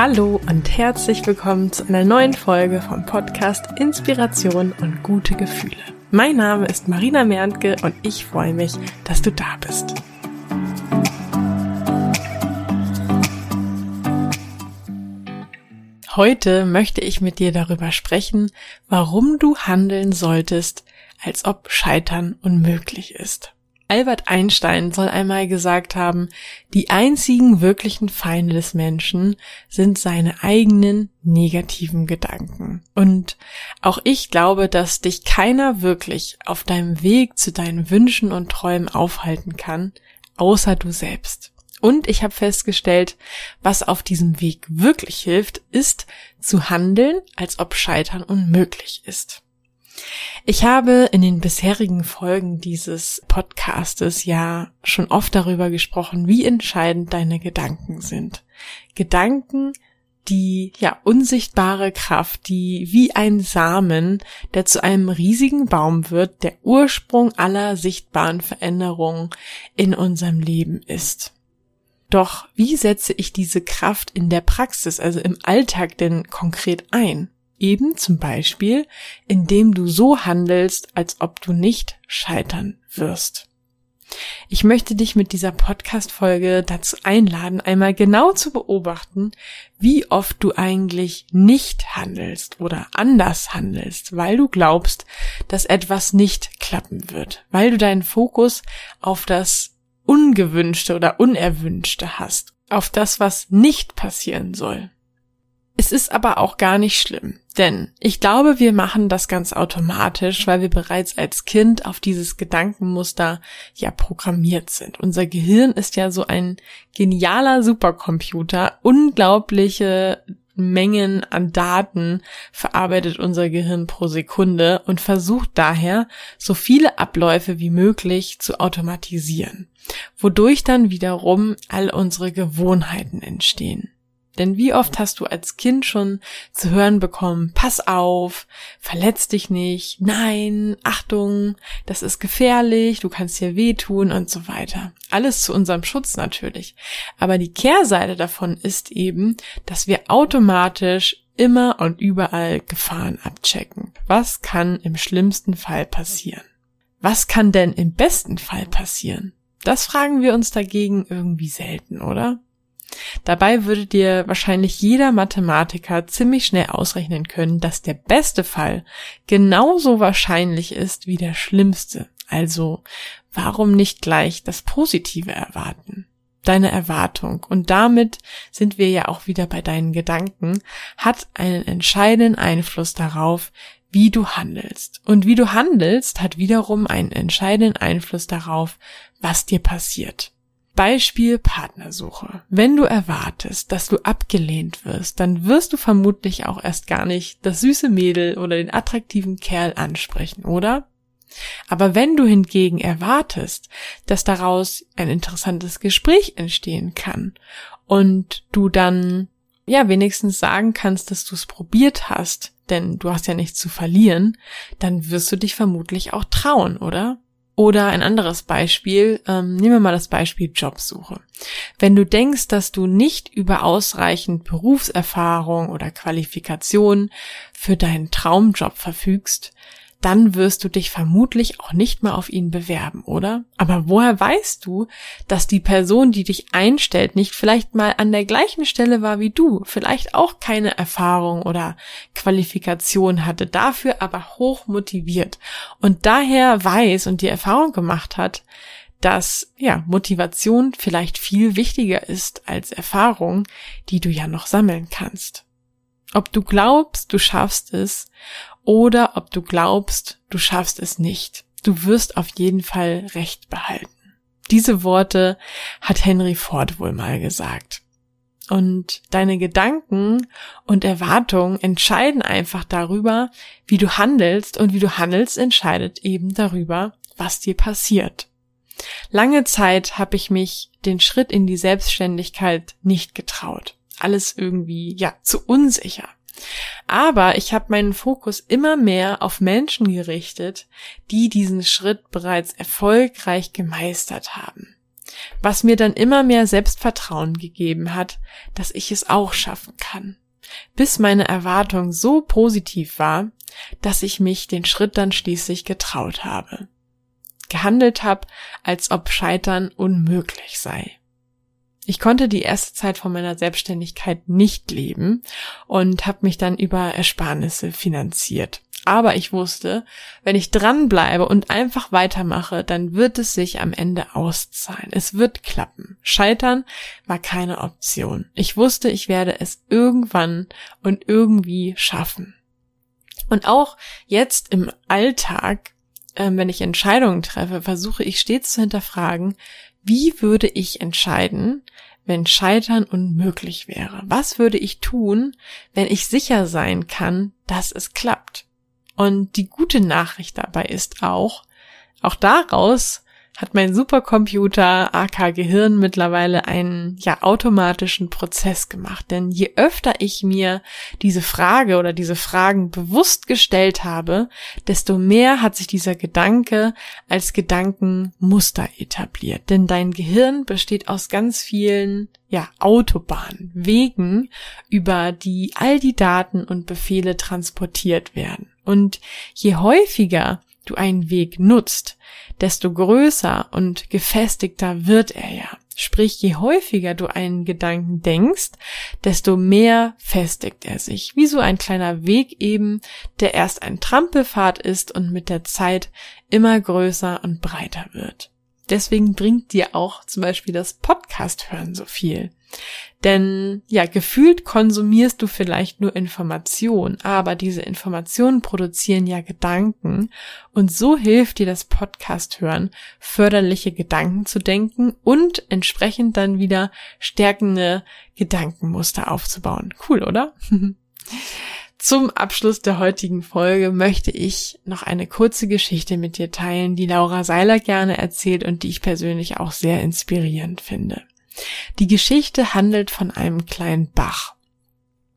Hallo und herzlich willkommen zu einer neuen Folge vom Podcast Inspiration und gute Gefühle. Mein Name ist Marina Merntke und ich freue mich, dass du da bist. Heute möchte ich mit dir darüber sprechen, warum du handeln solltest, als ob Scheitern unmöglich ist. Albert Einstein soll einmal gesagt haben, die einzigen wirklichen Feinde des Menschen sind seine eigenen negativen Gedanken. Und auch ich glaube, dass dich keiner wirklich auf deinem Weg zu deinen Wünschen und Träumen aufhalten kann, außer du selbst. Und ich habe festgestellt, was auf diesem Weg wirklich hilft, ist zu handeln, als ob Scheitern unmöglich ist. Ich habe in den bisherigen Folgen dieses Podcastes ja schon oft darüber gesprochen, wie entscheidend deine Gedanken sind. Gedanken, die ja unsichtbare Kraft, die wie ein Samen, der zu einem riesigen Baum wird, der Ursprung aller sichtbaren Veränderungen in unserem Leben ist. Doch wie setze ich diese Kraft in der Praxis, also im Alltag denn konkret ein? Eben zum Beispiel, indem du so handelst, als ob du nicht scheitern wirst. Ich möchte dich mit dieser Podcast-Folge dazu einladen, einmal genau zu beobachten, wie oft du eigentlich nicht handelst oder anders handelst, weil du glaubst, dass etwas nicht klappen wird, weil du deinen Fokus auf das Ungewünschte oder Unerwünschte hast, auf das, was nicht passieren soll. Es ist aber auch gar nicht schlimm, denn ich glaube, wir machen das ganz automatisch, weil wir bereits als Kind auf dieses Gedankenmuster ja programmiert sind. Unser Gehirn ist ja so ein genialer Supercomputer, unglaubliche Mengen an Daten verarbeitet unser Gehirn pro Sekunde und versucht daher, so viele Abläufe wie möglich zu automatisieren, wodurch dann wiederum all unsere Gewohnheiten entstehen. Denn wie oft hast du als Kind schon zu hören bekommen, pass auf, verletz dich nicht, nein, Achtung, das ist gefährlich, du kannst dir wehtun und so weiter. Alles zu unserem Schutz natürlich. Aber die Kehrseite davon ist eben, dass wir automatisch immer und überall Gefahren abchecken. Was kann im schlimmsten Fall passieren? Was kann denn im besten Fall passieren? Das fragen wir uns dagegen irgendwie selten, oder? Dabei würde dir wahrscheinlich jeder Mathematiker ziemlich schnell ausrechnen können, dass der beste Fall genauso wahrscheinlich ist wie der schlimmste. Also warum nicht gleich das Positive erwarten? Deine Erwartung, und damit sind wir ja auch wieder bei deinen Gedanken, hat einen entscheidenden Einfluss darauf, wie du handelst. Und wie du handelst, hat wiederum einen entscheidenden Einfluss darauf, was dir passiert. Beispiel Partnersuche. Wenn du erwartest, dass du abgelehnt wirst, dann wirst du vermutlich auch erst gar nicht das süße Mädel oder den attraktiven Kerl ansprechen, oder? Aber wenn du hingegen erwartest, dass daraus ein interessantes Gespräch entstehen kann und du dann ja wenigstens sagen kannst, dass du es probiert hast, denn du hast ja nichts zu verlieren, dann wirst du dich vermutlich auch trauen, oder? Oder ein anderes Beispiel, ähm, nehmen wir mal das Beispiel Jobsuche. Wenn du denkst, dass du nicht über ausreichend Berufserfahrung oder Qualifikation für deinen Traumjob verfügst, dann wirst du dich vermutlich auch nicht mehr auf ihn bewerben, oder? Aber woher weißt du, dass die Person, die dich einstellt, nicht vielleicht mal an der gleichen Stelle war wie du, vielleicht auch keine Erfahrung oder Qualifikation hatte, dafür aber hoch motiviert und daher weiß und die Erfahrung gemacht hat, dass ja Motivation vielleicht viel wichtiger ist als Erfahrung, die du ja noch sammeln kannst. Ob du glaubst, du schaffst es oder ob du glaubst, du schaffst es nicht. Du wirst auf jeden Fall Recht behalten. Diese Worte hat Henry Ford wohl mal gesagt. Und deine Gedanken und Erwartungen entscheiden einfach darüber, wie du handelst und wie du handelst entscheidet eben darüber, was dir passiert. Lange Zeit habe ich mich den Schritt in die Selbstständigkeit nicht getraut. Alles irgendwie, ja, zu unsicher. Aber ich habe meinen Fokus immer mehr auf Menschen gerichtet, die diesen Schritt bereits erfolgreich gemeistert haben. was mir dann immer mehr Selbstvertrauen gegeben hat, dass ich es auch schaffen kann. Bis meine Erwartung so positiv war, dass ich mich den Schritt dann schließlich getraut habe. Gehandelt habe, als ob Scheitern unmöglich sei. Ich konnte die erste Zeit von meiner Selbstständigkeit nicht leben und habe mich dann über Ersparnisse finanziert. Aber ich wusste, wenn ich dranbleibe und einfach weitermache, dann wird es sich am Ende auszahlen. Es wird klappen. Scheitern war keine Option. Ich wusste, ich werde es irgendwann und irgendwie schaffen. Und auch jetzt im Alltag, äh, wenn ich Entscheidungen treffe, versuche ich stets zu hinterfragen, wie würde ich entscheiden, wenn Scheitern unmöglich wäre? Was würde ich tun, wenn ich sicher sein kann, dass es klappt? Und die gute Nachricht dabei ist auch, auch daraus hat mein Supercomputer AK Gehirn mittlerweile einen ja automatischen Prozess gemacht. Denn je öfter ich mir diese Frage oder diese Fragen bewusst gestellt habe, desto mehr hat sich dieser Gedanke als Gedankenmuster etabliert. Denn dein Gehirn besteht aus ganz vielen ja, Autobahnen, Wegen, über die all die Daten und Befehle transportiert werden. Und je häufiger du einen Weg nutzt, desto größer und gefestigter wird er ja. Sprich, je häufiger du einen Gedanken denkst, desto mehr festigt er sich. Wie so ein kleiner Weg eben, der erst ein Trampelpfad ist und mit der Zeit immer größer und breiter wird. Deswegen bringt dir auch zum Beispiel das Podcast hören so viel. Denn ja, gefühlt konsumierst du vielleicht nur Informationen, aber diese Informationen produzieren ja Gedanken und so hilft dir das Podcast hören, förderliche Gedanken zu denken und entsprechend dann wieder stärkende Gedankenmuster aufzubauen. Cool, oder? Zum Abschluss der heutigen Folge möchte ich noch eine kurze Geschichte mit dir teilen, die Laura Seiler gerne erzählt und die ich persönlich auch sehr inspirierend finde. Die Geschichte handelt von einem kleinen Bach,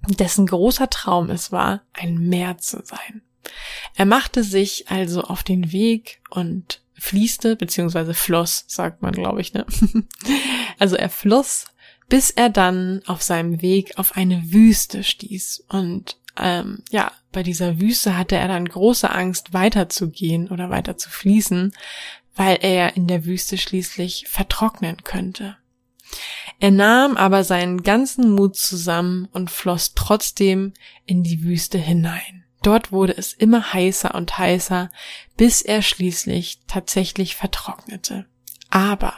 dessen großer Traum es war, ein Meer zu sein. Er machte sich also auf den Weg und fließte, beziehungsweise floss, sagt man, glaube ich, ne? Also er floss, bis er dann auf seinem Weg auf eine Wüste stieß. Und ähm, ja, bei dieser Wüste hatte er dann große Angst, weiterzugehen oder weiter zu fließen, weil er in der Wüste schließlich vertrocknen könnte. Er nahm aber seinen ganzen Mut zusammen und floss trotzdem in die Wüste hinein. Dort wurde es immer heißer und heißer, bis er schließlich tatsächlich vertrocknete. Aber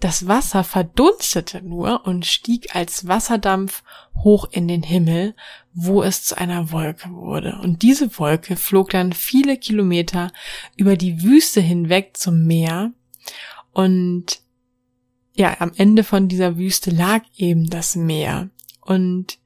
das Wasser verdunstete nur und stieg als Wasserdampf hoch in den Himmel, wo es zu einer Wolke wurde. Und diese Wolke flog dann viele Kilometer über die Wüste hinweg zum Meer. Und ja, am Ende von dieser Wüste lag eben das Meer. Und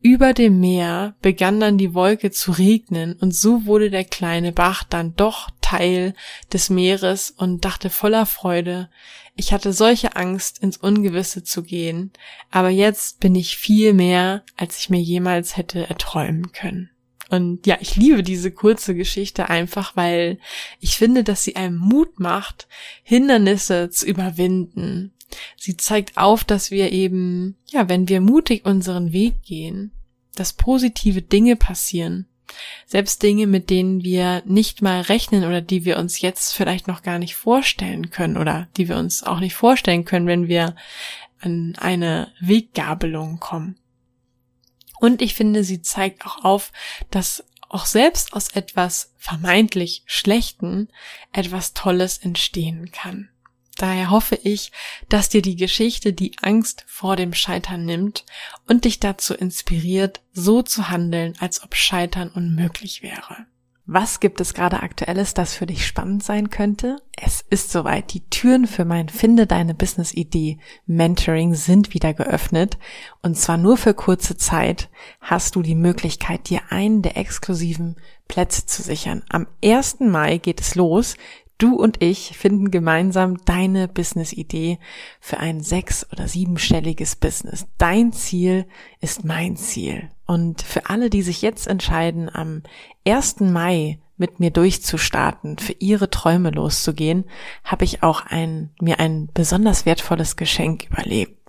über dem Meer begann dann die Wolke zu regnen und so wurde der kleine Bach dann doch Teil des Meeres und dachte voller Freude, ich hatte solche Angst, ins Ungewisse zu gehen, aber jetzt bin ich viel mehr, als ich mir jemals hätte erträumen können. Und ja, ich liebe diese kurze Geschichte einfach, weil ich finde, dass sie einem Mut macht, Hindernisse zu überwinden. Sie zeigt auf, dass wir eben, ja, wenn wir mutig unseren Weg gehen, dass positive Dinge passieren. Selbst Dinge, mit denen wir nicht mal rechnen oder die wir uns jetzt vielleicht noch gar nicht vorstellen können oder die wir uns auch nicht vorstellen können, wenn wir an eine Weggabelung kommen. Und ich finde, sie zeigt auch auf, dass auch selbst aus etwas vermeintlich Schlechten etwas Tolles entstehen kann. Daher hoffe ich, dass dir die Geschichte die Angst vor dem Scheitern nimmt und dich dazu inspiriert, so zu handeln, als ob Scheitern unmöglich wäre. Was gibt es gerade aktuelles, das für dich spannend sein könnte? Es ist soweit. Die Türen für mein Finde deine Business Idee Mentoring sind wieder geöffnet. Und zwar nur für kurze Zeit hast du die Möglichkeit, dir einen der exklusiven Plätze zu sichern. Am 1. Mai geht es los. Du und ich finden gemeinsam deine Business-Idee für ein sechs- oder siebenstelliges Business. Dein Ziel ist mein Ziel. Und für alle, die sich jetzt entscheiden, am 1. Mai mit mir durchzustarten, für ihre Träume loszugehen, habe ich auch ein, mir ein besonders wertvolles Geschenk überlegt.